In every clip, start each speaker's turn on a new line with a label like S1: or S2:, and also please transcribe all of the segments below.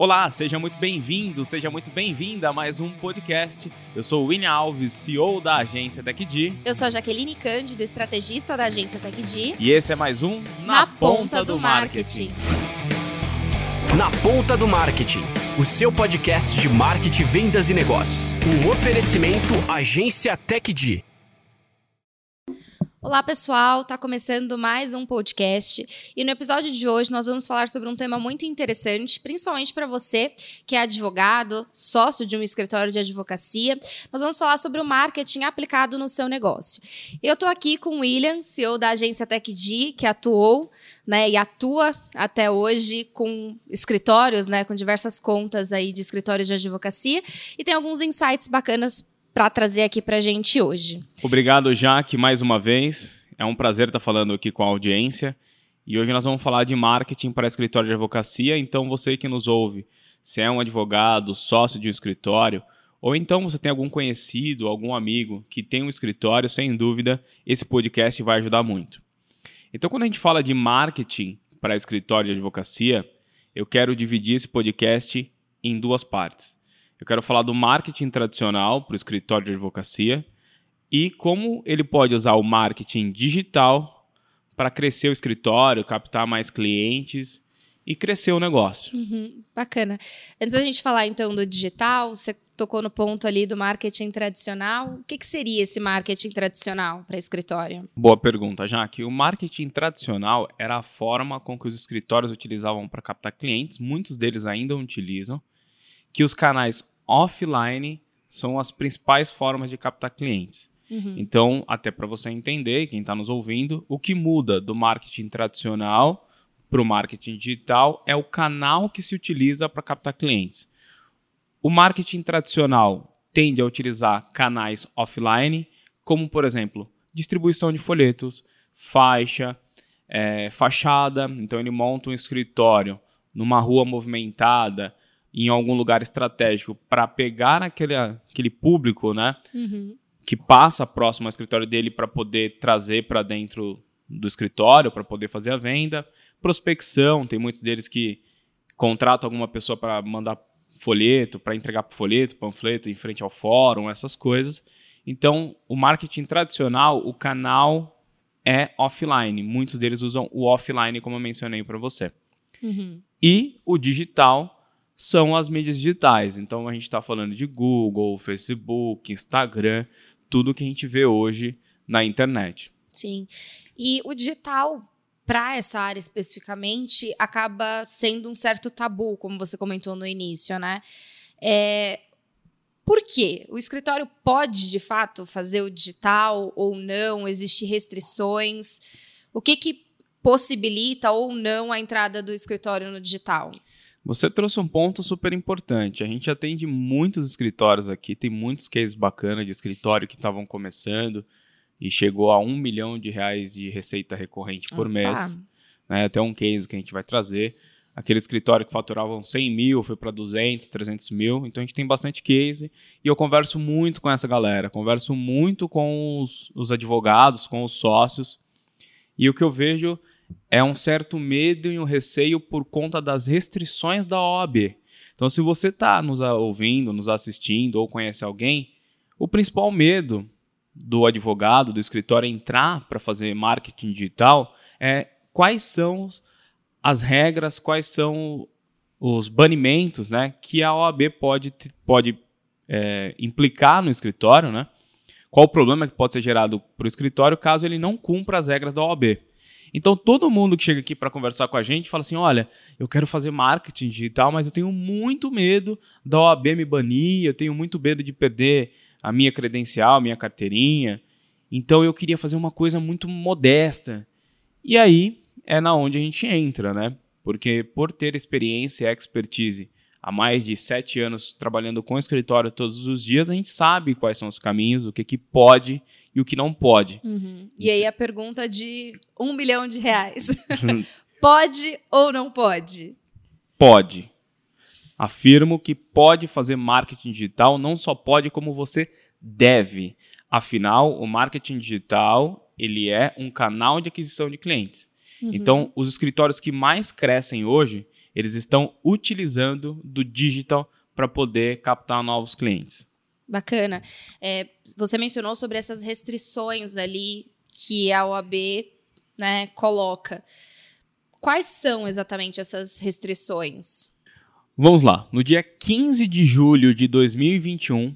S1: Olá, seja muito bem-vindo, seja muito bem-vinda a mais um podcast. Eu sou o William Alves, CEO da agência TechD.
S2: Eu sou a Jaqueline Cândido, estrategista da agência TechD.
S1: E esse é mais um
S2: Na, Na Ponta, Ponta, do, do marketing.
S3: marketing. Na Ponta do Marketing, o seu podcast de marketing, vendas e negócios. Um oferecimento Agência TechD.
S2: Olá, pessoal! Tá começando mais um podcast e no episódio de hoje nós vamos falar sobre um tema muito interessante, principalmente para você que é advogado, sócio de um escritório de advocacia. Nós vamos falar sobre o marketing aplicado no seu negócio. Eu estou aqui com o William, CEO da agência TechD, que atuou né, e atua até hoje com escritórios, né, com diversas contas aí de escritórios de advocacia e tem alguns insights bacanas para trazer aqui para a gente hoje.
S1: Obrigado, Jaque, mais uma vez. É um prazer estar falando aqui com a audiência. E hoje nós vamos falar de marketing para escritório de advocacia. Então, você que nos ouve, se é um advogado, sócio de um escritório, ou então você tem algum conhecido, algum amigo que tem um escritório, sem dúvida, esse podcast vai ajudar muito. Então, quando a gente fala de marketing para escritório de advocacia, eu quero dividir esse podcast em duas partes. Eu quero falar do marketing tradicional para o escritório de advocacia e como ele pode usar o marketing digital para crescer o escritório, captar mais clientes e crescer o negócio.
S2: Uhum, bacana. Antes da gente falar então do digital, você tocou no ponto ali do marketing tradicional. O que, que seria esse marketing tradicional para escritório?
S1: Boa pergunta, Jaque. O marketing tradicional era a forma com que os escritórios utilizavam para captar clientes, muitos deles ainda utilizam que os canais offline são as principais formas de captar clientes. Uhum. Então, até para você entender, quem está nos ouvindo, o que muda do marketing tradicional para o marketing digital é o canal que se utiliza para captar clientes. O marketing tradicional tende a utilizar canais offline, como, por exemplo, distribuição de folhetos, faixa, é, fachada. Então, ele monta um escritório numa rua movimentada, em algum lugar estratégico para pegar aquele, aquele público, né? Uhum. Que passa próximo ao escritório dele para poder trazer para dentro do escritório, para poder fazer a venda. Prospecção, tem muitos deles que contratam alguma pessoa para mandar folheto, para entregar folheto, panfleto em frente ao fórum, essas coisas. Então, o marketing tradicional, o canal é offline. Muitos deles usam o offline, como eu mencionei para você. Uhum. E o digital são as mídias digitais. Então a gente está falando de Google, Facebook, Instagram, tudo que a gente vê hoje na internet.
S2: Sim. E o digital, para essa área especificamente, acaba sendo um certo tabu, como você comentou no início, né? É, por quê? O escritório pode, de fato, fazer o digital ou não? Existem restrições? O que, que possibilita ou não a entrada do escritório no digital?
S1: Você trouxe um ponto super importante. A gente atende muitos escritórios aqui, tem muitos cases bacanas de escritório que estavam começando e chegou a um milhão de reais de receita recorrente por mês. Né? Até um case que a gente vai trazer. Aquele escritório que faturavam 100 mil foi para 200, 300 mil. Então a gente tem bastante case e eu converso muito com essa galera. Converso muito com os, os advogados, com os sócios. E o que eu vejo é um certo medo e um receio por conta das restrições da OAB. Então, se você está nos ouvindo, nos assistindo ou conhece alguém, o principal medo do advogado, do escritório entrar para fazer marketing digital é quais são as regras, quais são os banimentos né, que a OAB pode, pode é, implicar no escritório, né? Qual o problema que pode ser gerado para o escritório caso ele não cumpra as regras da OAB. Então todo mundo que chega aqui para conversar com a gente fala assim: olha, eu quero fazer marketing digital, mas eu tenho muito medo da OAB me banir, eu tenho muito medo de perder a minha credencial, minha carteirinha. Então eu queria fazer uma coisa muito modesta. E aí é na onde a gente entra, né? Porque por ter experiência e expertise há mais de sete anos trabalhando com escritório todos os dias, a gente sabe quais são os caminhos, o que, que pode e o que não pode.
S2: Uhum. E aí a pergunta de um milhão de reais. pode ou não pode?
S1: Pode. Afirmo que pode fazer marketing digital, não só pode, como você deve. Afinal, o marketing digital ele é um canal de aquisição de clientes. Uhum. Então, os escritórios que mais crescem hoje, eles estão utilizando do digital para poder captar novos clientes.
S2: Bacana. É, você mencionou sobre essas restrições ali que a OAB né, coloca. Quais são exatamente essas restrições?
S1: Vamos lá. No dia 15 de julho de 2021,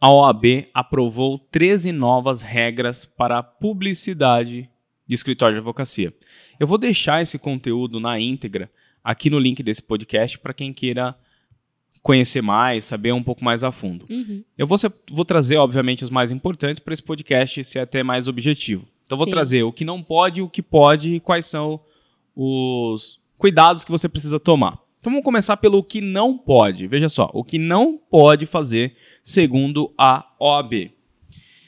S1: a OAB aprovou 13 novas regras para a publicidade de escritório de advocacia. Eu vou deixar esse conteúdo na íntegra aqui no link desse podcast para quem queira conhecer mais, saber um pouco mais a fundo.
S2: Uhum.
S1: Eu vou, vou trazer, obviamente, os mais importantes para esse podcast ser até mais objetivo. Então, vou
S2: Sim.
S1: trazer o que não pode, o que pode e quais são os cuidados que você precisa tomar. Então, vamos começar pelo que não pode. Veja só, o que não pode fazer segundo a OAB.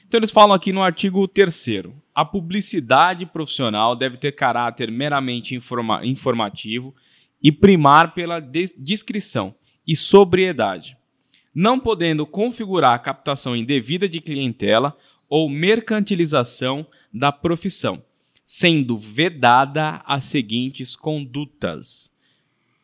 S1: Então, eles falam aqui no artigo 3 a publicidade profissional deve ter caráter meramente informa- informativo e primar pela des- discrição e sobriedade, não podendo configurar a captação indevida de clientela ou mercantilização da profissão, sendo vedada as seguintes condutas.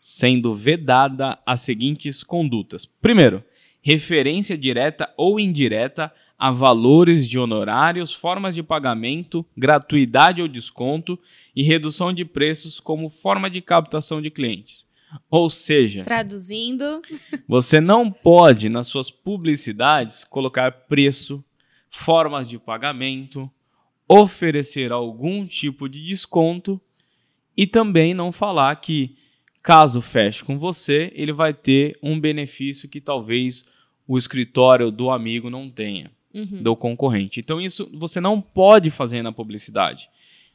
S1: Sendo vedada as seguintes condutas. Primeiro, referência direta ou indireta a valores de honorários, formas de pagamento, gratuidade ou desconto e redução de preços como forma de captação de clientes. Ou seja,
S2: Traduzindo,
S1: você não pode, nas suas publicidades, colocar preço, formas de pagamento, oferecer algum tipo de desconto e também não falar que, caso feche com você, ele vai ter um benefício que talvez o escritório do amigo não tenha,
S2: Uhum.
S1: do concorrente. Então, isso você não pode fazer na publicidade.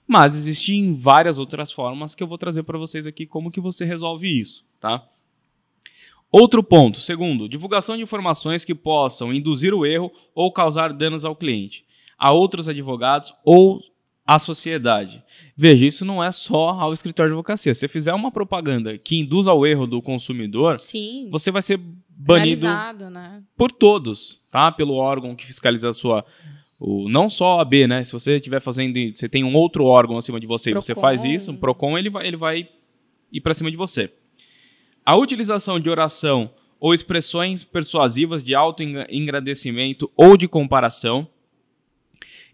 S1: Mas existem várias outras formas que eu vou trazer para vocês aqui como que você resolve isso, tá? Outro ponto, segundo, divulgação de informações que possam induzir o erro ou causar danos ao cliente, a outros advogados ou à sociedade. Veja, isso não é só ao escritório de advocacia. Se você fizer uma propaganda que induz ao erro do consumidor,
S2: sim,
S1: você vai ser banido
S2: né?
S1: por todos, tá? Pelo órgão que fiscaliza a sua. O, não só a AB, né? Se você estiver fazendo. Você tem um outro órgão acima de você e você
S2: Procon.
S1: faz isso, o PROCON ele vai, ele vai ir para cima de você. A utilização de oração ou expressões persuasivas de alto engrandecimento ou de comparação.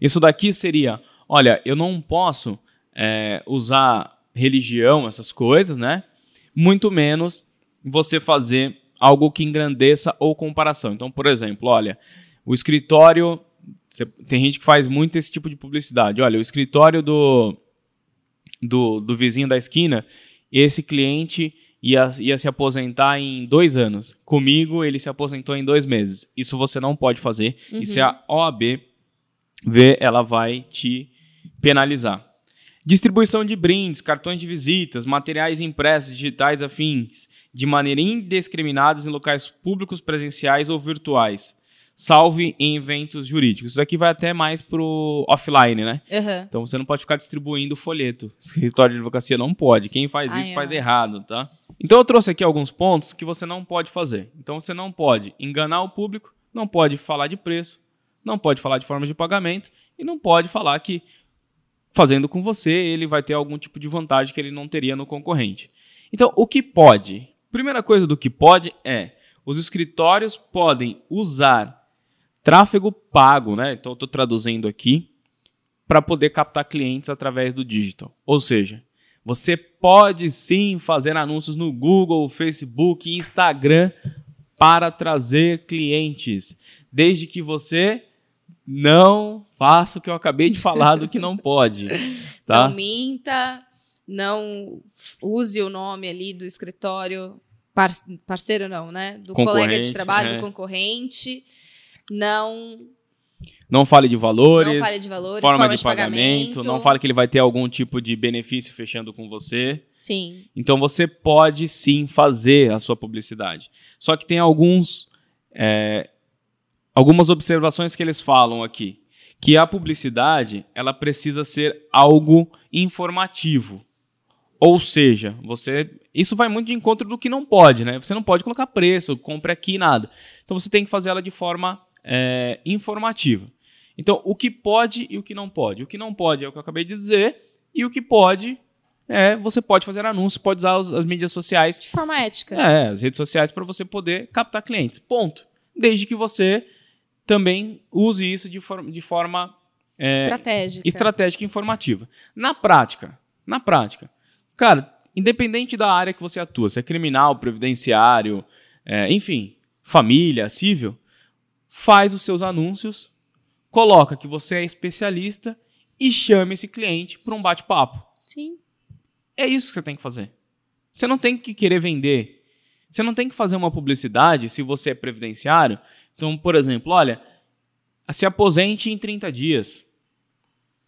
S1: Isso daqui seria: olha, eu não posso é, usar religião, essas coisas, né? Muito menos você fazer algo que engrandeça ou comparação. Então, por exemplo, olha, o escritório. Cê- tem gente que faz muito esse tipo de publicidade. Olha, o escritório do, do, do vizinho da esquina, esse cliente ia, ia se aposentar em dois anos. Comigo, ele se aposentou em dois meses. Isso você não pode fazer. E se a OAB ver, ela vai te penalizar. Distribuição de brindes, cartões de visitas, materiais impressos, digitais afins, de maneira indiscriminada em locais públicos, presenciais ou virtuais, salve em eventos jurídicos. Isso aqui vai até mais pro offline, né?
S2: Aham.
S1: Então você não pode ficar distribuindo folheto. Escritório de advocacia não pode. Quem faz
S2: Ai,
S1: isso faz
S2: ai.
S1: errado, tá? Então eu trouxe aqui alguns pontos que você não pode fazer. Então você não pode enganar o público, não pode falar de preço, não pode falar de forma de pagamento e não pode falar que fazendo com você ele vai ter algum tipo de vantagem que ele não teria no concorrente. Então o que pode? Primeira coisa do que pode é os escritórios podem usar tráfego pago, né? Então eu estou traduzindo aqui para poder captar clientes através do digital. Ou seja, você pode sim fazer anúncios no Google, Facebook Instagram para trazer clientes, desde que você não faça o que eu acabei de falar do que não pode, tá?
S2: Não minta, não use o nome ali do escritório, par- parceiro não, né? Do colega de trabalho,
S1: é.
S2: do concorrente. Não,
S1: Não fale de valores,
S2: não fale de valores,
S1: forma,
S2: forma
S1: de, pagamento, não
S2: pagamento.
S1: fale que ele vai ter algum tipo de benefício fechando com você.
S2: Sim.
S1: Então você pode sim fazer a sua publicidade. Só que tem alguns, é, algumas observações que eles falam aqui. Que a publicidade ela precisa ser algo informativo. Ou seja, você. Isso vai muito de encontro do que não pode, né? Você não pode colocar preço, compre aqui, nada. Então você tem que fazer ela de forma é, informativa. Então, o que pode e o que não pode. O que não pode é o que eu acabei de dizer, e o que pode é, você pode fazer anúncios, pode usar os- as mídias sociais
S2: De forma ética.
S1: é, as redes sociais para você poder captar clientes. Ponto. Desde que você também use isso de, for de forma é,
S2: Estratégica.
S1: estratégica e informativa. Na prática, na prática, cara, independente da área que você atua, se é criminal, previdenciário, é, enfim, família, civil, faz os seus anúncios, coloca que você é especialista e chame esse cliente para um bate-papo.
S2: Sim.
S1: É isso que você tem que fazer. Você não tem que querer vender. Você não tem que fazer uma publicidade se você é previdenciário. Então, por exemplo, olha, se aposente em 30 dias.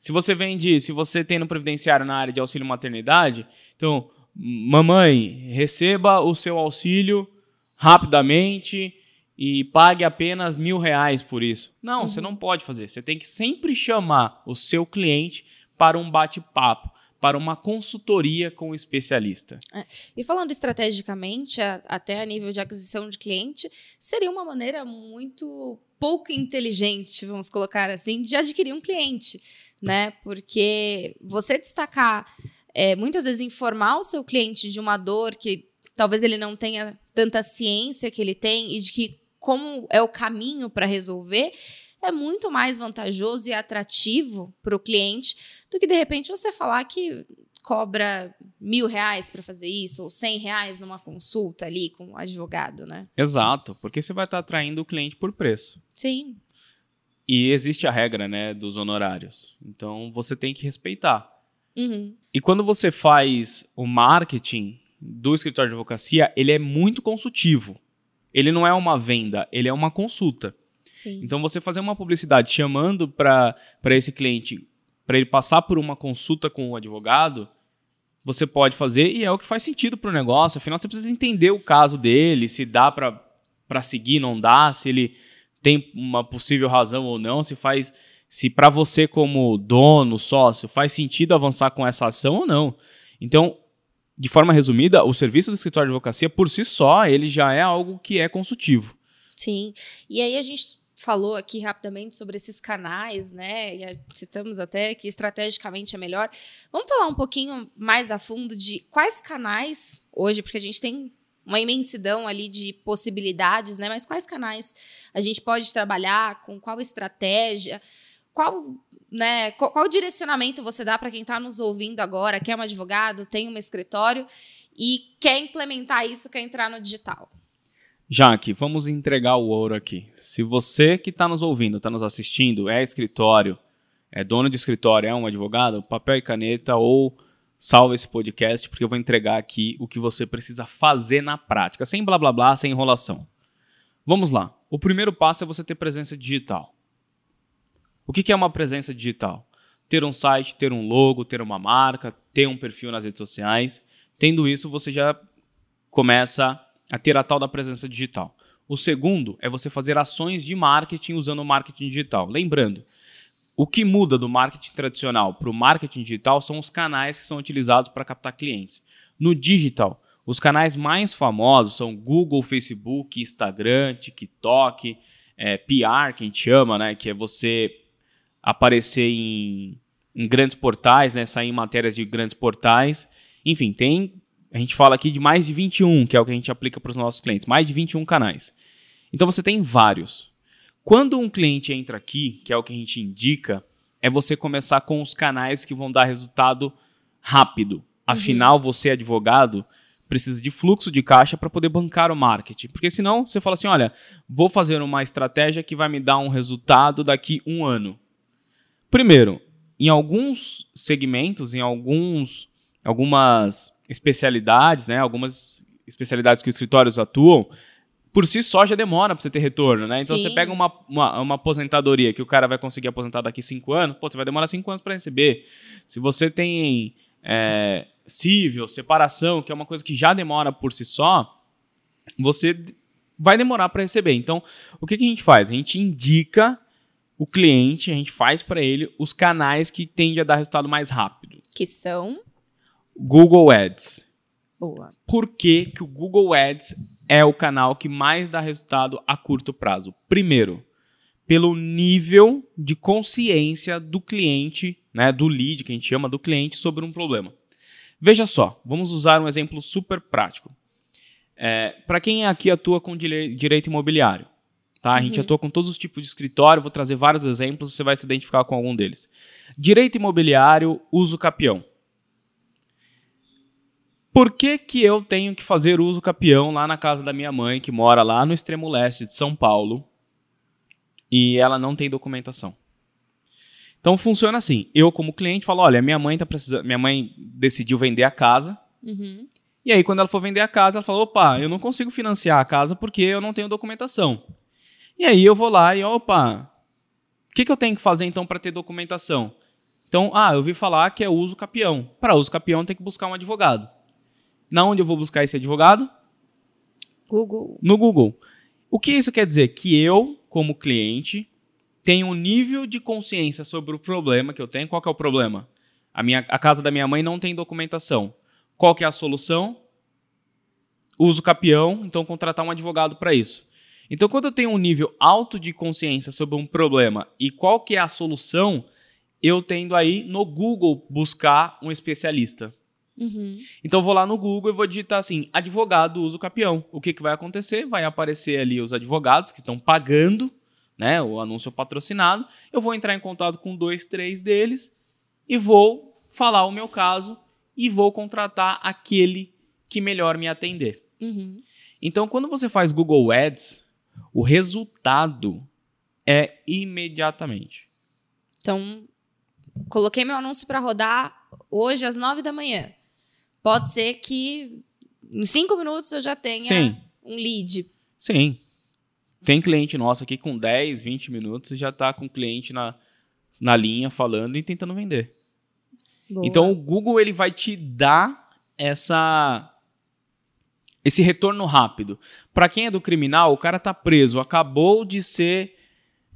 S1: Se você vende, se você tem no previdenciário na área de auxílio maternidade, então, mamãe, receba o seu auxílio rapidamente e pague apenas mil reais por isso. Não, você não pode fazer. Você tem que sempre chamar o seu cliente para um bate-papo, para uma consultoria com o especialista.
S2: E falando estrategicamente, a- até a nível de aquisição de cliente, seria uma maneira muito pouco inteligente, vamos colocar assim, de adquirir um cliente, né? Porque você destacar, é, muitas vezes informar o seu cliente de uma dor que talvez ele não tenha tanta ciência que ele tem e de que como é o caminho para resolver, é muito mais vantajoso e atrativo para o cliente do que de repente você falar que cobra mil reais para fazer isso ou cem reais numa consulta ali com um advogado, né?
S1: Exato, porque você vai estar atraindo o cliente por preço.
S2: Sim,
S1: E existe a regra, né, dos honorários. Então você tem que respeitar.
S2: Uhum.
S1: E quando você faz o marketing do escritório de advocacia, ele é muito consultivo. Ele não é uma venda, ele é uma consulta.
S2: Sim.
S1: Então você fazer uma publicidade chamando para esse cliente, para ele passar por uma consulta com o advogado, você pode fazer e é o que faz sentido para o negócio. Afinal, você precisa entender o caso dele, se dá para seguir, não dá, se ele tem uma possível razão ou não, se faz, se para você como dono, sócio, faz sentido avançar com essa ação ou não. Então, de forma resumida, o serviço do escritório de advocacia por si só, ele já é algo que é consultivo.
S2: Sim. E aí a gente falou aqui rapidamente sobre esses canais, né? E citamos até que estrategicamente é melhor. Vamos falar um pouquinho mais a fundo de quais canais hoje, porque a gente tem uma imensidão ali de possibilidades, né? Mas quais canais a gente pode trabalhar, com qual estratégia, qual, né, qual, qual direcionamento você dá para quem está nos ouvindo agora, que é um advogado, tem um escritório e quer implementar isso, quer entrar no digital?
S1: Jaque, vamos entregar o ouro aqui. Se você que está nos ouvindo, está nos assistindo, é escritório, é dono de escritório, é um advogado, papel e caneta ou salva esse podcast, porque eu vou entregar aqui o que você precisa fazer na prática, sem blá blá blá, sem enrolação. Vamos lá. O primeiro passo é você ter presença digital. O que é uma presença digital? Ter um site, ter um logo, ter uma marca, ter um perfil nas redes sociais. Tendo isso, você já começa a ter a tal da presença digital. O segundo é você fazer ações de marketing usando o marketing digital. Lembrando, o que muda do marketing tradicional para o marketing digital são os canais que são utilizados para captar clientes. No digital, os canais mais famosos são Google, Facebook, Instagram, TikTok, é, PR, que a gente chama, né? Que é você aparecer em, em grandes portais, né? Sair em matérias de grandes portais. Enfim, tem. A gente fala aqui de mais de 21, que é o que a gente aplica para os nossos clientes. Mais de 21 canais. Então você tem vários. Quando um cliente entra aqui, que é o que a gente indica, é você começar com os canais que vão dar resultado rápido. Afinal, você, advogado, precisa de fluxo de caixa para poder bancar o marketing. Porque senão você fala assim: olha, vou fazer uma estratégia que vai me dar um resultado daqui um ano. Primeiro, em alguns segmentos, em alguns, algumas especialidades, né, algumas especialidades que os escritórios atuam, por si só já demora para você ter retorno, né? Então
S2: Sim.
S1: você pega uma, uma, uma aposentadoria que o cara vai conseguir aposentar daqui cinco anos, pô, você vai demorar cinco anos para receber. Se você tem é, cível, separação, que é uma coisa que já demora por si só, você vai demorar para receber. Então, o que, que a gente faz? A gente indica o cliente, a gente faz para ele os canais que tendem a dar resultado mais rápido.
S2: Que são.
S1: Google Ads.
S2: Boa.
S1: Por que, que o Google Ads é o canal que mais dá resultado a curto prazo? Primeiro, pelo nível de consciência do cliente, né, do lead, que a gente chama do cliente, sobre um problema. Veja só, vamos usar um exemplo super prático. É, Para quem aqui atua com direito imobiliário, tá? A gente
S2: Uhum.
S1: atua com todos os tipos de escritório, vou trazer vários exemplos, você vai se identificar com algum deles. Direito imobiliário, uso capião. Por que, que eu tenho que fazer uso capião lá na casa da minha mãe, que mora lá no extremo leste de São Paulo, e ela não tem documentação? Então funciona assim. Eu, como cliente, falo: olha, minha mãe tá precisando. Minha mãe decidiu vender a casa.
S2: Uhum.
S1: E aí, quando ela for vender a casa, ela fala: opa, eu não consigo financiar a casa porque eu não tenho documentação. E aí eu vou lá e, opa, o que, que eu tenho que fazer então para ter documentação? Então, ah, eu ouvi falar que é uso capião. Para uso capião tem que buscar um advogado. Na onde eu vou buscar esse advogado?
S2: Google.
S1: No Google. O que isso quer dizer? Que eu, como cliente, tenho um nível de consciência sobre o problema que eu tenho. Qual que é o problema? A, minha, a casa da minha mãe não tem documentação. Qual que é a solução? Uso capião, então contratar um advogado para isso. Então, quando eu tenho um nível alto de consciência sobre um problema e qual que é a solução, eu tendo aí no Google buscar um especialista.
S2: Uhum.
S1: Então eu vou lá no Google e vou digitar assim, advogado uso capião. O que, que vai acontecer? Vai aparecer ali os advogados que estão pagando, né, o anúncio patrocinado. Eu vou entrar em contato com dois, três deles e vou falar o meu caso e vou contratar aquele que melhor me atender.
S2: Uhum.
S1: Então, quando você faz Google Ads, o resultado é imediatamente.
S2: Então, coloquei meu anúncio para rodar hoje às nove da manhã. Pode ser que em cinco minutos eu já tenha
S1: Sim.
S2: um lead.
S1: Sim. Tem cliente nosso aqui com 10, 20 minutos e já está com o cliente na, na linha falando e tentando vender.
S2: Boa.
S1: Então o Google ele vai te dar essa esse retorno rápido. Para quem é do criminal, o cara tá preso, acabou de ser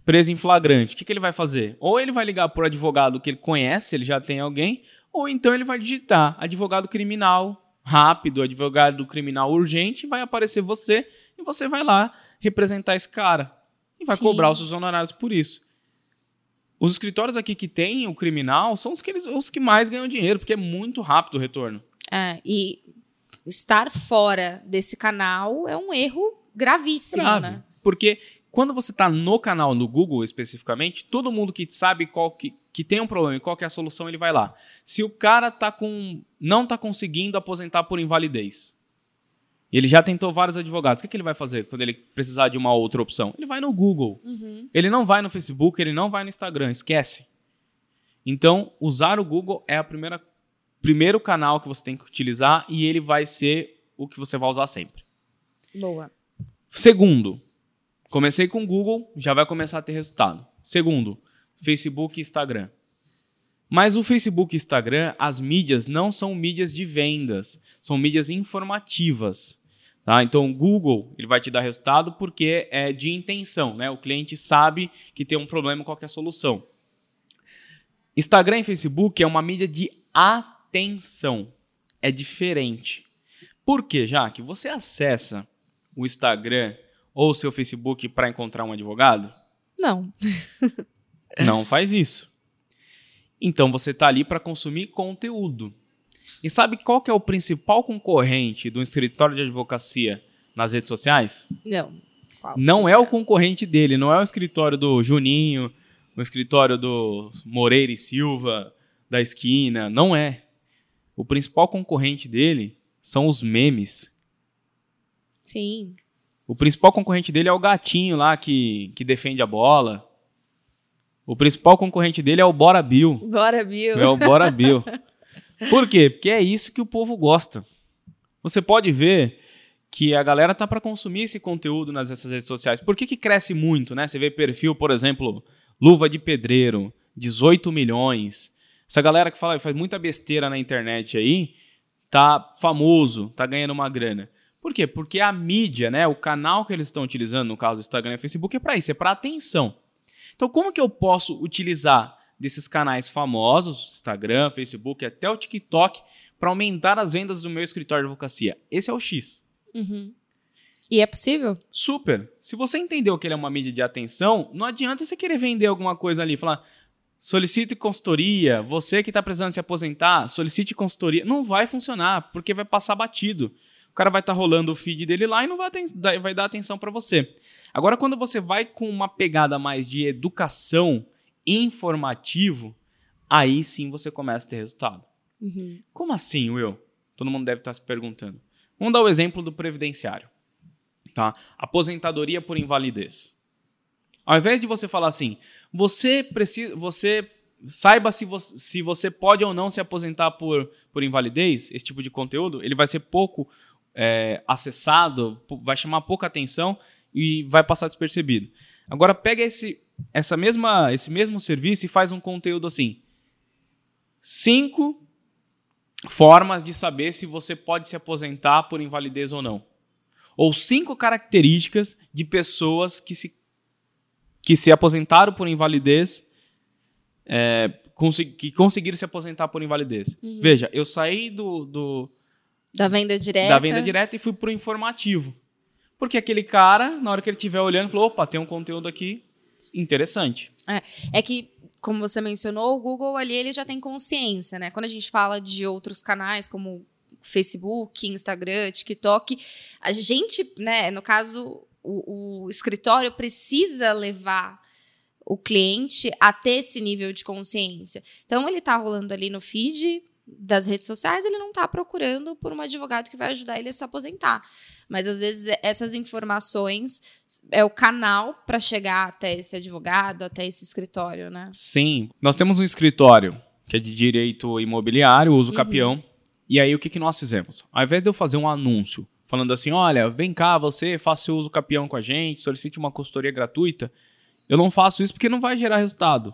S1: preso em flagrante. O que, que ele vai fazer? Ou ele vai ligar por advogado que ele conhece, ele já tem alguém, ou então ele vai digitar advogado criminal rápido, advogado criminal urgente, vai aparecer você e você vai lá representar esse cara e vai
S2: Sim.
S1: cobrar os seus honorários por isso. Os escritórios aqui que tem o criminal são os que, eles, os que mais ganham dinheiro, porque é muito rápido o retorno.
S2: É, e estar fora desse canal é um erro gravíssimo,
S1: Grave.
S2: né?
S1: Porque quando você está no canal no Google especificamente, todo mundo que sabe qual que, que tem um problema e qual que é a solução, ele vai lá. Se o cara tá com não está conseguindo aposentar por invalidez, e ele já tentou vários advogados, o que, que ele vai fazer quando ele precisar de uma outra opção? Ele vai no Google.
S2: Uhum.
S1: Ele não vai no Facebook, ele não vai no Instagram, esquece. Então, usar o Google é a primeira primeiro canal que você tem que utilizar e ele vai ser o que você vai usar sempre.
S2: Boa.
S1: Segundo, comecei com o Google, já vai começar a ter resultado. Segundo, Facebook e Instagram. Mas o Facebook e Instagram, as mídias não são mídias de vendas, são mídias informativas. Tá? Então, o Google ele vai te dar resultado porque é de intenção. Né? O cliente sabe que tem um problema, qual é a solução. Instagram e Facebook é uma mídia de atenção. É diferente. Por quê, Jaque? Você acessa o Instagram ou o seu Facebook para encontrar um advogado?
S2: Não.
S1: Não faz isso. Então você está ali para consumir conteúdo. E sabe qual que é o principal concorrente do escritório de advocacia nas redes sociais?
S2: Não. Qual
S1: Não é o concorrente dele, não é o escritório do Juninho, o escritório do Moreira e Silva, da esquina, não é. O principal concorrente dele são os memes.
S2: Sim.
S1: O principal concorrente dele é o gatinho lá que, que defende a bola. O principal concorrente dele é o Bora Bill.
S2: Bora, Bill.
S1: É o Bora Bill. Por quê? Porque é isso que o povo gosta. Você pode ver que a galera tá para consumir esse conteúdo nas essas redes sociais. Por que, que cresce muito, né? Você vê perfil, por exemplo, Luva de Pedreiro, 18 milhões. Essa galera que fala, faz muita besteira na internet aí, tá famoso, tá ganhando uma grana. Por quê? Porque a mídia, né, o canal que eles estão utilizando, no caso do Instagram e Facebook, é para isso, é para atenção. Então, como que eu posso utilizar desses canais famosos, Instagram, Facebook, até o TikTok, para aumentar as vendas do meu escritório de advocacia? Esse é o X.
S2: Uhum. E é possível?
S1: Super. Se você entendeu que ele é uma mídia de atenção, não adianta você querer vender alguma coisa ali, falar, solicite consultoria. Você que está precisando se aposentar, solicite consultoria. Não vai funcionar, porque vai passar batido. O cara vai estar tá rolando o feed dele lá e não vai, vai dar atenção para você. Agora, quando você vai com uma pegada mais de educação, informativo, aí sim você começa a ter resultado. Uhum. Como assim, Will? Todo mundo deve estar se perguntando. Vamos dar o exemplo do previdenciário. Tá? Aposentadoria por invalidez. Ao invés de você falar assim, você precisa, você saiba se você, se você pode ou não se aposentar por, por invalidez, esse tipo de conteúdo, ele vai ser pouco é, acessado, vai chamar pouca atenção e vai passar despercebido. Agora pega esse, essa mesma, esse mesmo serviço e faz um conteúdo assim. Cinco formas de saber se você pode se aposentar por invalidez ou não. Ou cinco características de pessoas que se que se aposentaram por invalidez, é, que conseguiram se aposentar por invalidez. Uhum. Veja, eu saí do, do,
S2: da venda direta
S1: da venda direta e fui pro informativo. Porque aquele cara, na hora que ele estiver olhando, falou: opa, tem um conteúdo aqui interessante.
S2: É, é que, como você mencionou, o Google ali ele já tem consciência, né? Quando a gente fala de outros canais, como Facebook, Instagram, TikTok, a gente, né, no caso, o, o escritório precisa levar o cliente a ter esse nível de consciência. Então, ele está rolando ali no feed das redes sociais, ele não está procurando por um advogado que vai ajudar ele a se aposentar. Mas, às vezes, essas informações é o canal para chegar até esse advogado, até esse escritório, né?
S1: Sim. Nós temos um escritório que é de direito imobiliário, uso uhum. capião. E aí, o que, que nós fizemos? Ao invés de eu fazer um anúncio falando assim: olha, vem cá, você faça seu uso capião com a gente, solicite uma consultoria gratuita. Eu não faço isso porque não vai gerar resultado.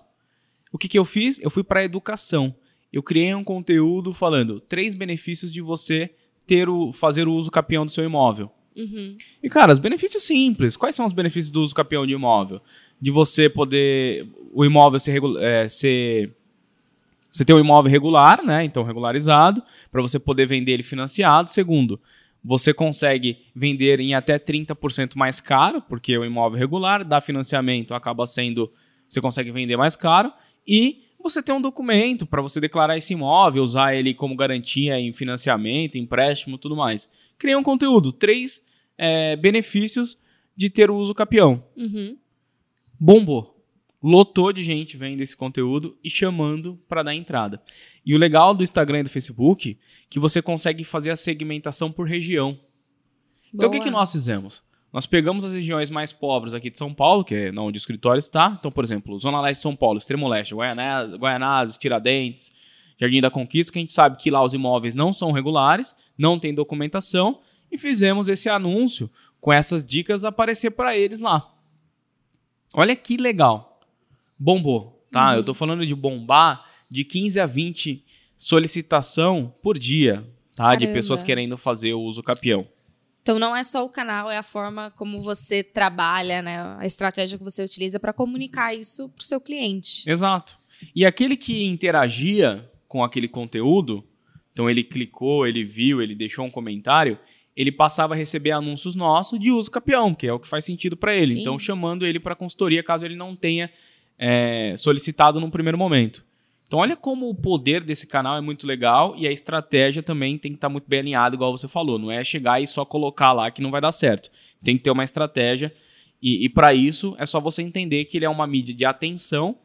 S1: O que, que eu fiz? Eu fui para a educação. Eu criei um conteúdo falando três benefícios de você ter o, fazer o uso capião do seu imóvel. Uhum. E, cara, os benefícios simples. Quais são os benefícios do uso capião de imóvel? De você poder. O imóvel ser. É, ser você ter um imóvel regular, né? Então, regularizado, para você poder vender ele financiado. Segundo, você consegue vender em até 30% mais caro, porque o imóvel regular, dá financiamento, acaba sendo. Você consegue vender mais caro. E você tem um documento para você declarar esse imóvel, usar ele como garantia em financiamento, empréstimo tudo mais. Criei um conteúdo, três é, benefícios de ter o uso capião. Uhum. Bombou lotou de gente vendo esse conteúdo e chamando para dar entrada. E o legal do Instagram e do Facebook é que você consegue fazer a segmentação por região. Então Boa. o que, que nós fizemos? Nós pegamos as regiões mais pobres aqui de São Paulo, que é onde o escritório está. Então, por exemplo, Zona Leste de São Paulo, Extremo Leste, Guaianazes, Guaianazes Tiradentes, Jardim da Conquista, que a gente sabe que lá os imóveis não são regulares, não tem documentação, e fizemos esse anúncio com essas dicas aparecer para eles lá. Olha que legal bombou, tá? Uhum. Eu tô falando de bombar de 15 a 20 solicitação por dia, tá? Caramba. De pessoas querendo fazer o uso capião.
S2: Então não é só o canal, é a forma como você trabalha, né? A estratégia que você utiliza para comunicar isso para o seu cliente.
S1: Exato. E aquele que interagia com aquele conteúdo, então ele clicou, ele viu, ele deixou um comentário, ele passava a receber anúncios nossos de uso capião, que é o que faz sentido para ele. Sim. Então chamando ele para consultoria caso ele não tenha é, solicitado num primeiro momento. Então, olha como o poder desse canal é muito legal e a estratégia também tem que estar tá muito bem alinhada, igual você falou. Não é chegar e só colocar lá que não vai dar certo. Tem que ter uma estratégia e, e para isso é só você entender que ele é uma mídia de atenção,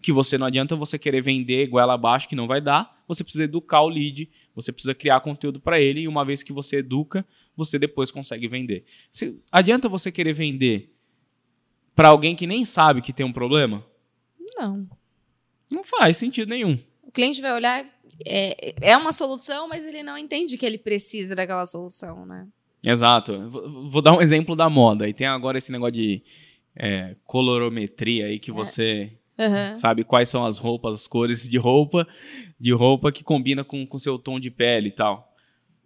S1: que você não adianta você querer vender goela abaixo que não vai dar. Você precisa educar o lead, você precisa criar conteúdo para ele e uma vez que você educa, você depois consegue vender. Se, adianta você querer vender para alguém que nem sabe que tem um problema?
S2: Não.
S1: Não faz sentido nenhum.
S2: O cliente vai olhar, é, é uma solução, mas ele não entende que ele precisa daquela solução, né?
S1: Exato. Vou dar um exemplo da moda. E tem agora esse negócio de é, colorometria aí que é. você uhum. sabe quais são as roupas, as cores de roupa, de roupa que combina com o seu tom de pele e tal.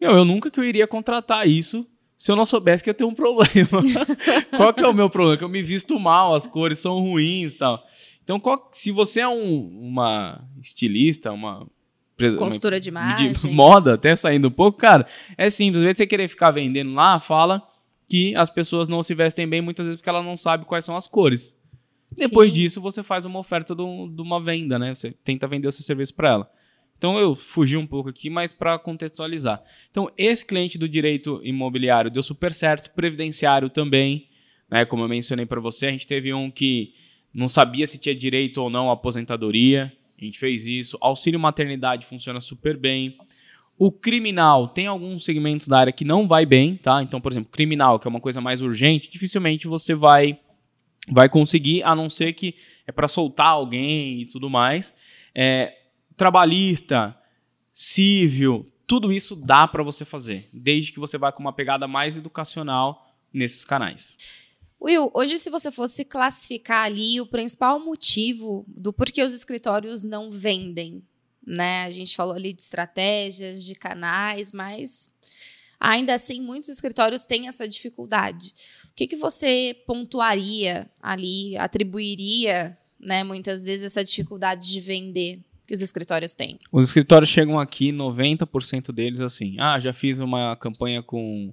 S1: Meu, eu nunca que eu iria contratar isso se eu não soubesse que eu tenho um problema. qual que é o meu problema? Que eu me visto mal, as cores são ruins e tal. Então, qual, se você é um, uma estilista, uma
S2: Costura de imagem. De
S1: moda, até saindo um pouco, cara, é simples. Às vezes você querer ficar vendendo lá, fala que as pessoas não se vestem bem muitas vezes porque ela não sabe quais são as cores. Depois
S2: Sim.
S1: disso, você faz uma oferta de uma venda, né? Você tenta vender o seu serviço para ela. Então eu fugi um pouco aqui, mas para contextualizar. Então, esse cliente do direito imobiliário deu super certo, previdenciário também, né? Como eu mencionei para você, a gente teve um que não sabia se tinha direito ou não à aposentadoria. A gente fez isso. Auxílio maternidade funciona super bem. O criminal tem alguns segmentos da área que não vai bem, tá? Então, por exemplo, criminal, que é uma coisa mais urgente, dificilmente você vai vai conseguir, a não ser que é para soltar alguém e tudo mais. É, trabalhista, civil, tudo isso dá para você fazer, desde que você vá com uma pegada mais educacional nesses canais.
S2: Will, hoje se você fosse classificar ali o principal motivo do porquê os escritórios não vendem, né? A gente falou ali de estratégias, de canais, mas ainda assim muitos escritórios têm essa dificuldade. O que, que você pontuaria ali, atribuiria, né, muitas vezes essa dificuldade de vender que os escritórios têm?
S1: Os escritórios chegam aqui, 90% deles assim, ah, já fiz uma campanha com,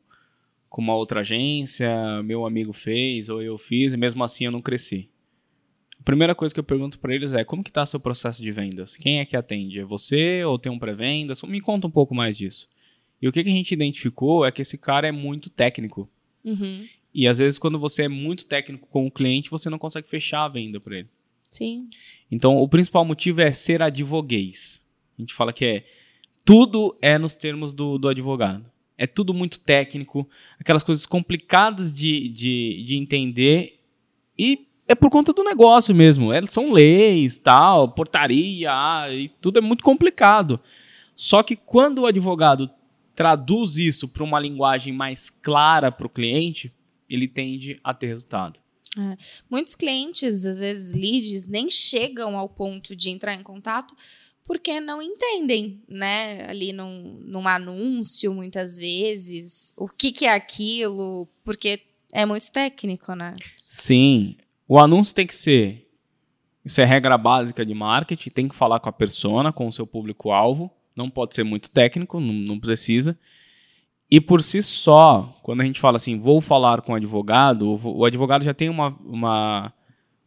S1: com uma outra agência, meu amigo fez ou eu fiz e mesmo assim eu não cresci. A primeira coisa que eu pergunto para eles é, como que está seu processo de vendas? Quem é que atende? É você ou tem um pré-vendas? Me conta um pouco mais disso. E o que, que a gente identificou é que esse cara é muito técnico.
S2: Uhum.
S1: E às vezes quando você é muito técnico com o cliente, você não consegue fechar a venda para ele.
S2: Sim.
S1: Então, o principal motivo é ser advoguês. A gente fala que é tudo é nos termos do, do advogado. É tudo muito técnico, aquelas coisas complicadas de, de, de entender e é por conta do negócio mesmo. É, são leis, tal, portaria, ah, e tudo é muito complicado. Só que quando o advogado traduz isso para uma linguagem mais clara para o cliente, ele tende a ter resultado.
S2: Muitos clientes, às vezes leads, nem chegam ao ponto de entrar em contato porque não entendem, né? Ali num, num anúncio, muitas vezes, o que, que é aquilo, porque é muito técnico, né?
S1: Sim. O anúncio tem que ser. Isso é regra básica de marketing. Tem que falar com a persona, com o seu público-alvo. Não pode ser muito técnico, não, não precisa. E por si só, quando a gente fala assim, vou falar com o advogado, o, advogado já tem uma, uma,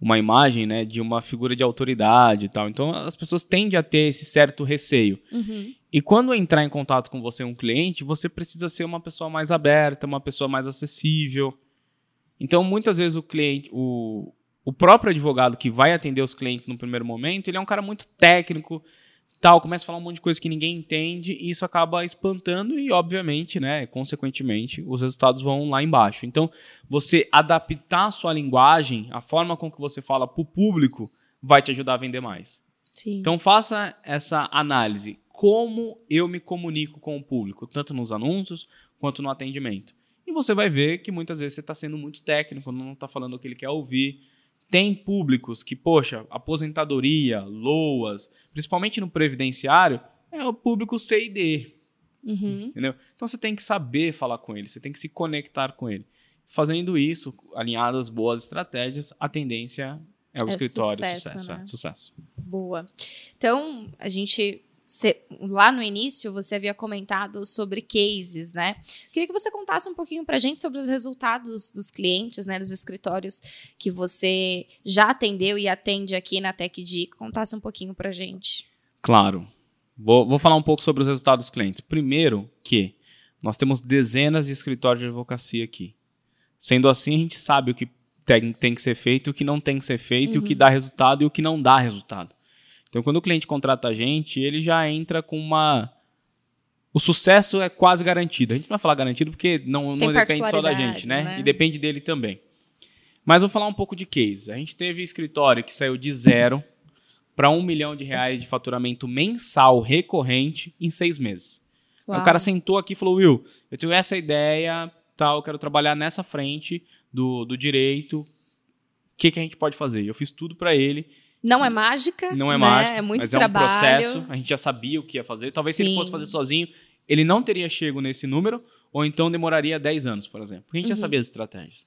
S1: uma imagem né, de uma figura de autoridade e tal. Então as pessoas tendem a ter esse certo receio.
S2: Uhum.
S1: E quando entrar em contato com você um cliente, você precisa ser uma pessoa mais aberta, uma pessoa mais acessível. Então, muitas vezes o cliente, o, o próprio advogado que vai atender os clientes no primeiro momento, ele é um cara muito técnico, tal, começa a falar um monte de coisa que ninguém entende e isso acaba espantando e, obviamente, né, consequentemente, os resultados vão lá embaixo. Então, você adaptar a sua linguagem, a forma com que você fala para o público, vai te ajudar a vender mais.
S2: Sim.
S1: Então faça essa análise. Como eu me comunico com o público, tanto nos anúncios quanto no atendimento. E você vai ver que muitas vezes você está sendo muito técnico, não está falando o que ele quer ouvir. Tem públicos que, poxa, aposentadoria, loas, principalmente no previdenciário, é o público C e D.
S2: Uhum.
S1: Entendeu? Então você tem que saber falar com ele, você tem que se conectar com ele. Fazendo isso, alinhadas boas estratégias, a tendência é o
S2: É
S1: escritório,
S2: sucesso,
S1: sucesso,
S2: né?
S1: é, sucesso.
S2: Boa. Então, a gente. Cê- lá no início, você havia comentado sobre cases, né? Queria que você contasse um pouquinho pra gente sobre os resultados dos clientes, né? Dos escritórios que você já atendeu e atende aqui na TechD. Contasse um pouquinho pra gente.
S1: Claro. Vou, vou falar um pouco sobre os resultados dos clientes. Primeiro, que nós temos dezenas de escritórios de advocacia aqui. Sendo assim, a gente sabe o que tem, tem que ser feito, o que não tem que ser feito, e o que dá resultado e o que não dá resultado. Então, quando o cliente contrata a gente, ele já entra com uma. O sucesso é quase garantido. A gente não vai falar garantido porque não, não depende só da gente, né?
S2: né?
S1: E depende dele também. Mas vou falar um pouco de case. A gente teve escritório que saiu de zero para um milhão de reais de faturamento mensal recorrente em seis meses. Aí
S2: Uau.
S1: o cara sentou aqui e falou: Will, eu tenho essa ideia, tal, eu quero trabalhar nessa frente do, do direito. O que, que a gente pode fazer? Eu fiz tudo para ele.
S2: Não é mágica.
S1: Não é
S2: né?
S1: mágico,
S2: É muito
S1: mas
S2: trabalho.
S1: é um processo. A gente já sabia o que ia fazer. Talvez se ele
S2: Sim.
S1: fosse fazer sozinho, ele não teria chego nesse número, ou então demoraria 10 anos, por exemplo. Porque a gente
S2: Uhum.
S1: já sabia as estratégias.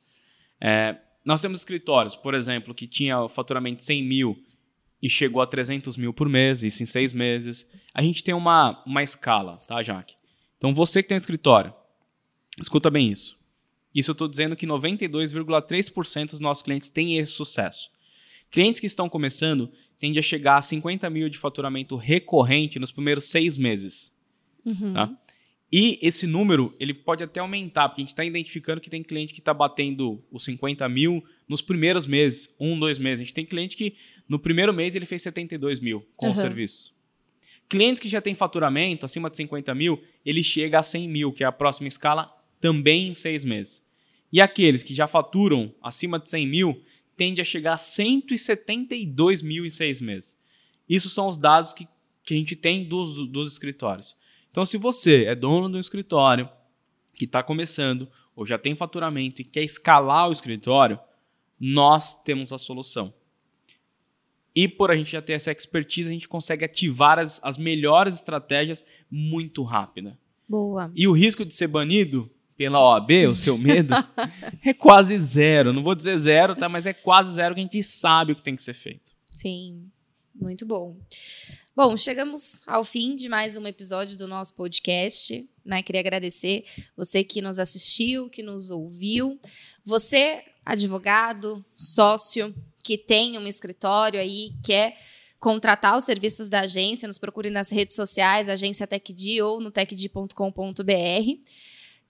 S1: É, nós temos escritórios, por exemplo, que tinha o faturamento de 100 mil e chegou a 300 mil por mês, isso em seis meses. A gente tem uma, uma escala, tá, Jaque? Então, você que tem um escritório, escuta bem isso. Isso eu estou dizendo que 92,3% dos nossos clientes têm esse sucesso. Clientes que estão começando tendem a chegar a 50 mil de faturamento recorrente nos primeiros seis meses.
S2: Uhum.
S1: Tá? E esse número ele pode até aumentar, porque a gente está identificando que tem cliente que está batendo os 50 mil nos primeiros meses, um, dois meses. A gente tem cliente que no primeiro mês ele fez 72 mil com
S2: Uhum.
S1: o serviço. Clientes que já têm faturamento acima de 50 mil, ele chega a 100 mil, que é a próxima escala, também em seis meses. E aqueles que já faturam acima de 100 mil, tende a chegar a 172 mil em seis meses. Isso são os dados que, que a gente tem dos, dos escritórios. Então, se você é dono de um escritório que está começando ou já tem faturamento e quer escalar o escritório, nós temos a solução. E por a gente já ter essa expertise, a gente consegue ativar as, as melhores estratégias muito rápida.
S2: Boa.
S1: E o risco de ser banido pela OAB, o seu medo, é quase zero. Não vou dizer zero, tá? Mas é quase zero que a gente sabe o que tem que ser feito.
S2: Sim, muito bom. Bom, chegamos ao fim de mais um episódio do nosso podcast. Né? Queria agradecer você que nos assistiu, que nos ouviu. Você, advogado, sócio, que tem um escritório aí, quer contratar os serviços da agência, nos procure nas redes sociais, agência TechD ou no techd.com.br.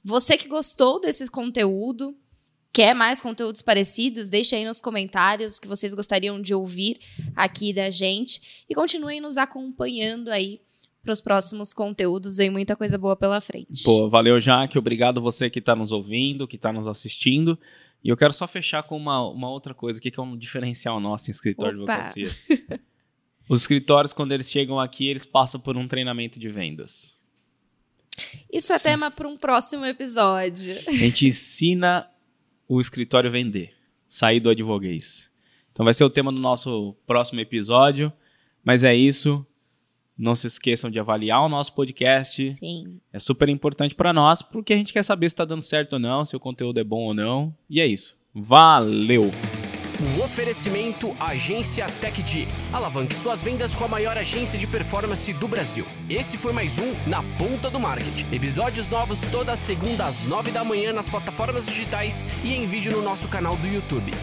S2: Você que gostou desse conteúdo, quer mais conteúdos parecidos, deixe aí nos comentários o que vocês gostariam de ouvir aqui da gente e continuem nos acompanhando aí para os próximos conteúdos. Vem muita coisa boa pela frente.
S1: Pô, valeu, Jaque. Obrigado você que está nos ouvindo, que está nos assistindo. E eu quero só fechar com uma, uma outra coisa aqui, que é um diferencial nosso em escritório de
S2: Opa.
S1: advocacia. Os escritórios, quando eles chegam aqui, eles passam por um treinamento de vendas.
S2: Isso é tema para um próximo episódio.
S1: A gente ensina o escritório a vender, sair do advoguês. Então vai ser o tema do nosso próximo episódio. Mas é isso. Não se esqueçam de avaliar o nosso podcast.
S2: Sim.
S1: É super importante para nós, porque a gente quer saber se está dando certo ou não, se o conteúdo é bom ou não. E é isso. Valeu!
S3: Um oferecimento Agência TechD. Alavanque suas vendas com a maior agência de performance do Brasil. Esse foi mais um Na Ponta do Marketing. Episódios novos toda segunda às nove da manhã nas plataformas digitais e em vídeo no nosso canal do YouTube.